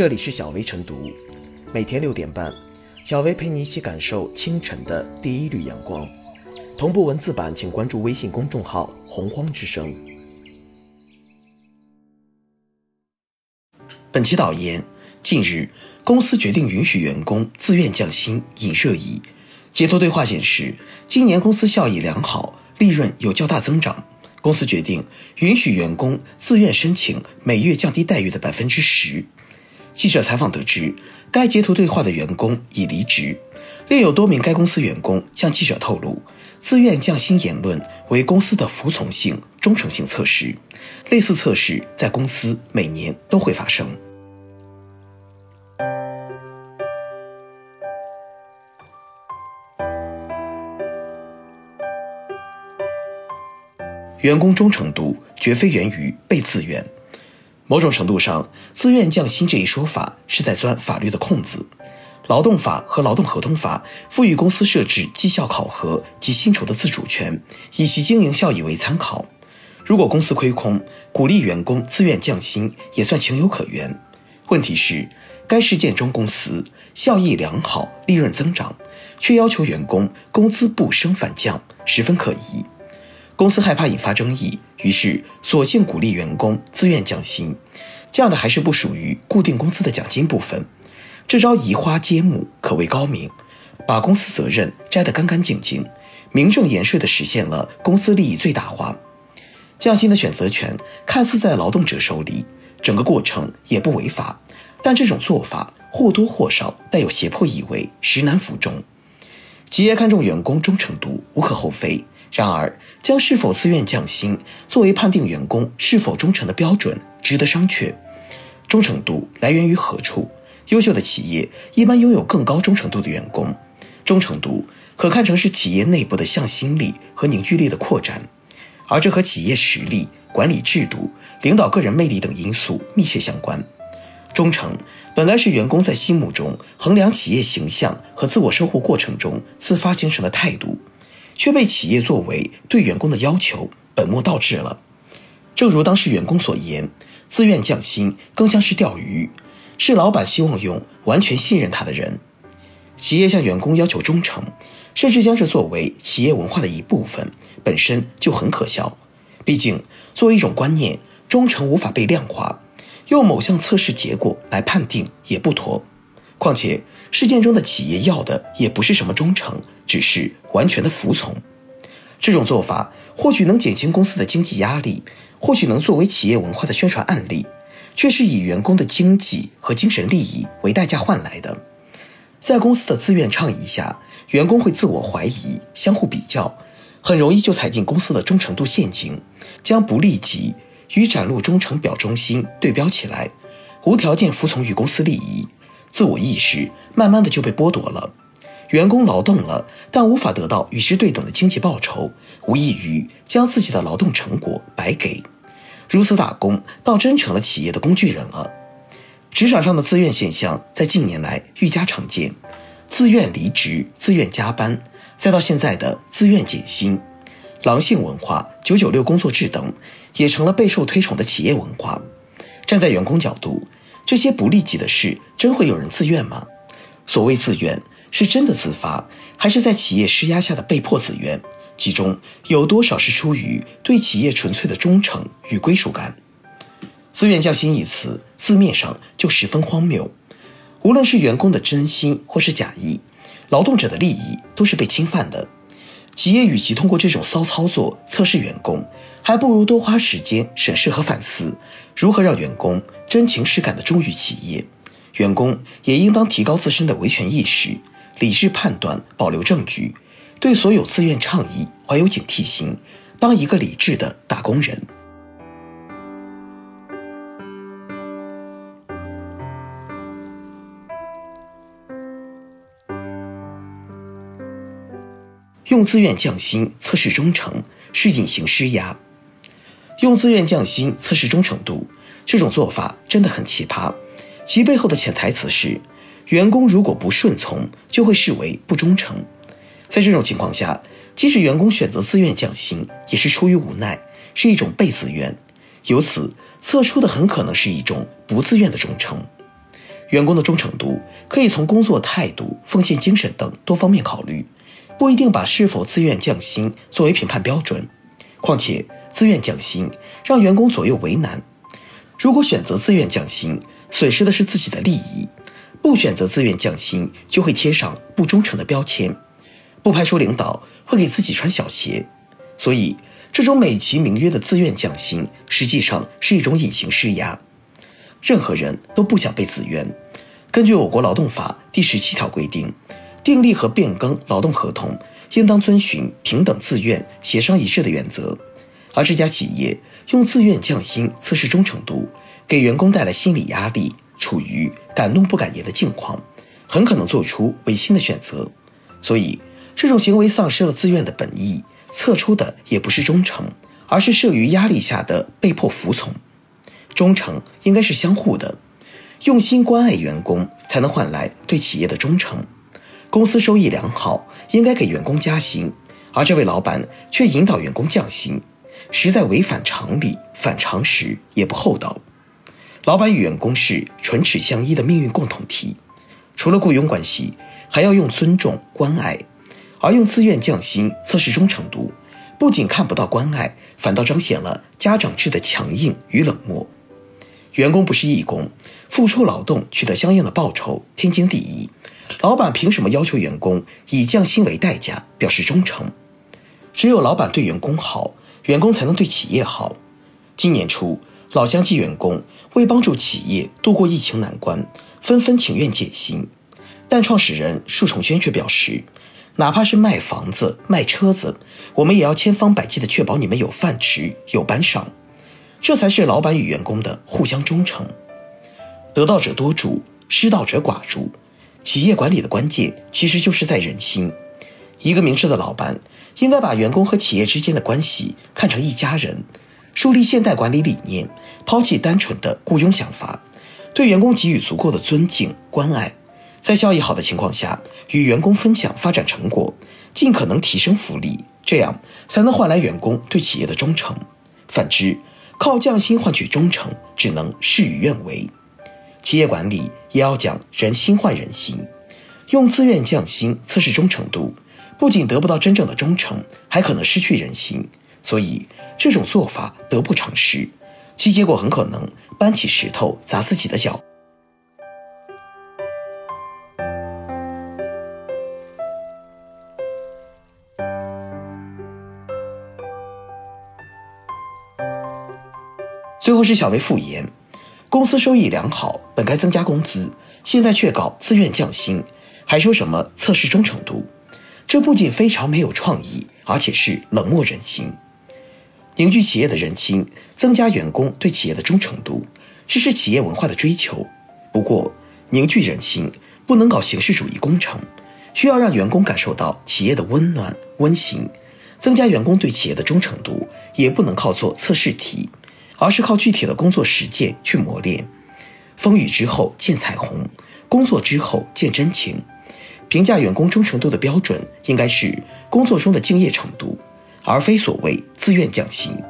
这里是小薇晨读，每天六点半，小薇陪你一起感受清晨的第一缕阳光。同步文字版，请关注微信公众号“洪荒之声”。本期导言：近日，公司决定允许员工自愿降薪，引热议。截图对话显示，今年公司效益良好，利润有较大增长，公司决定允许员工自愿申请每月降低待遇的百分之十。记者采访得知，该截图对话的员工已离职。另有多名该公司员工向记者透露，自愿降薪言论为公司的服从性、忠诚性测试。类似测试在公司每年都会发生。员工忠诚度绝非源于被自愿。某种程度上，自愿降薪这一说法是在钻法律的空子。劳动法和劳动合同法赋予公司设置绩效考核及薪酬的自主权，以其经营效益为参考。如果公司亏空，鼓励员工自愿降薪也算情有可原。问题是，该事件中公司效益良好，利润增长，却要求员工工资不升反降，十分可疑。公司害怕引发争议，于是索性鼓励员工自愿降薪，降的还是不属于固定工资的奖金部分。这招移花接木可谓高明，把公司责任摘得干干净净，名正言顺地实现了公司利益最大化。降薪的选择权看似在劳动者手里，整个过程也不违法，但这种做法或多或少带有胁迫意味，实难服众。企业看重员工忠诚度无可厚非，然而将是否自愿降薪作为判定员工是否忠诚的标准，值得商榷。忠诚度来源于何处？优秀的企业一般拥有更高忠诚度的员工，忠诚度可看成是企业内部的向心力和凝聚力的扩展，而这和企业实力、管理制度、领导个人魅力等因素密切相关。忠诚本来是员工在心目中衡量企业形象和自我收获过程中自发形成的态度，却被企业作为对员工的要求，本末倒置了。正如当事员工所言，自愿降薪更像是钓鱼。是老板希望用完全信任他的人，企业向员工要求忠诚，甚至将这作为企业文化的一部分，本身就很可笑。毕竟，作为一种观念，忠诚无法被量化，用某项测试结果来判定也不妥。况且，事件中的企业要的也不是什么忠诚，只是完全的服从。这种做法或许能减轻公司的经济压力，或许能作为企业文化的宣传案例。却是以员工的经济和精神利益为代价换来的。在公司的自愿倡议下，员工会自我怀疑、相互比较，很容易就踩进公司的忠诚度陷阱，将不利己与展露忠诚表忠心对标起来，无条件服从于公司利益，自我意识慢慢的就被剥夺了。员工劳动了，但无法得到与之对等的经济报酬，无异于将自己的劳动成果白给。如此打工，倒真成了企业的工具人了。职场上的自愿现象在近年来愈加常见，自愿离职、自愿加班，再到现在的自愿减薪，狼性文化、九九六工作制等，也成了备受推崇的企业文化。站在员工角度，这些不利己的事，真会有人自愿吗？所谓自愿，是真的自发，还是在企业施压下的被迫自愿？其中有多少是出于对企业纯粹的忠诚与归属感？自愿降薪一词字面上就十分荒谬。无论是员工的真心或是假意，劳动者的利益都是被侵犯的。企业与其通过这种骚操作测试员工，还不如多花时间审视和反思，如何让员工真情实感地忠于企业。员工也应当提高自身的维权意识，理智判断，保留证据。对所有自愿倡议怀有警惕心，当一个理智的打工人。用自愿降薪测试忠诚是隐形施压，用自愿降薪测试忠诚度，这种做法真的很奇葩。其背后的潜台词是，员工如果不顺从，就会视为不忠诚。在这种情况下，即使员工选择自愿降薪，也是出于无奈，是一种被自愿。由此测出的很可能是一种不自愿的忠诚。员工的忠诚度可以从工作态度、奉献精神等多方面考虑，不一定把是否自愿降薪作为评判标准。况且，自愿降薪让员工左右为难。如果选择自愿降薪，损失的是自己的利益；不选择自愿降薪，就会贴上不忠诚的标签。不排除领导会给自己穿小鞋。所以，这种美其名曰的自愿降薪，实际上是一种隐形施压。任何人都不想被自愿。根据我国劳动法第十七条规定，订立和变更劳动合同应当遵循平等、自愿、协商一致的原则。而这家企业用自愿降薪测试忠诚度，给员工带来心理压力，处于敢怒不敢言的境况，很可能做出违心的选择。所以，这种行为丧失了自愿的本意，测出的也不是忠诚，而是慑于压力下的被迫服从。忠诚应该是相互的，用心关爱员工，才能换来对企业的忠诚。公司收益良好，应该给员工加薪，而这位老板却引导员工降薪，实在违反常理、反常识，也不厚道。老板与员工是唇齿相依的命运共同体，除了雇佣关系，还要用尊重、关爱，而用自愿降薪测试忠诚度，不仅看不到关爱，反倒彰显了家长制的强硬与冷漠。员工不是义工，付出劳动取得相应的报酬，天经地义。老板凭什么要求员工以降薪为代价表示忠诚？只有老板对员工好，员工才能对企业好。今年初，老乡记员工为帮助企业度过疫情难关，纷纷情愿减薪。但创始人束崇轩却表示，哪怕是卖房子、卖车子，我们也要千方百计地确保你们有饭吃、有班上。这才是老板与员工的互相忠诚。得道者多助，失道者寡助。企业管理的关键其实就是在人心。一个明智的老板应该把员工和企业之间的关系看成一家人，树立现代管理理念，抛弃单纯的雇佣想法，对员工给予足够的尊敬关爱，在效益好的情况下与员工分享发展成果，尽可能提升福利，这样才能换来员工对企业的忠诚。反之，靠降薪换取忠诚，只能事与愿违。企业管理也要讲人心换人心，用自愿降薪测试忠诚度，不仅得不到真正的忠诚，还可能失去人心。所以这种做法得不偿失，其结果很可能搬起石头砸自己的脚。最后是小微复言，公司收益良好，本该增加工资，现在却搞自愿降薪，还说什么测试忠诚度，这不仅非常没有创意，而且是冷漠人心。凝聚企业的人心，增加员工对企业的忠诚度，这是企业文化的追求。不过，凝聚人心不能搞形式主义工程，需要让员工感受到企业的温暖温馨。增加员工对企业的忠诚度，也不能靠做测试题。而是靠具体的工作实践去磨练。风雨之后见彩虹，工作之后见真情。评价员工忠诚度的标准应该是工作中的敬业程度，而非所谓自愿降薪。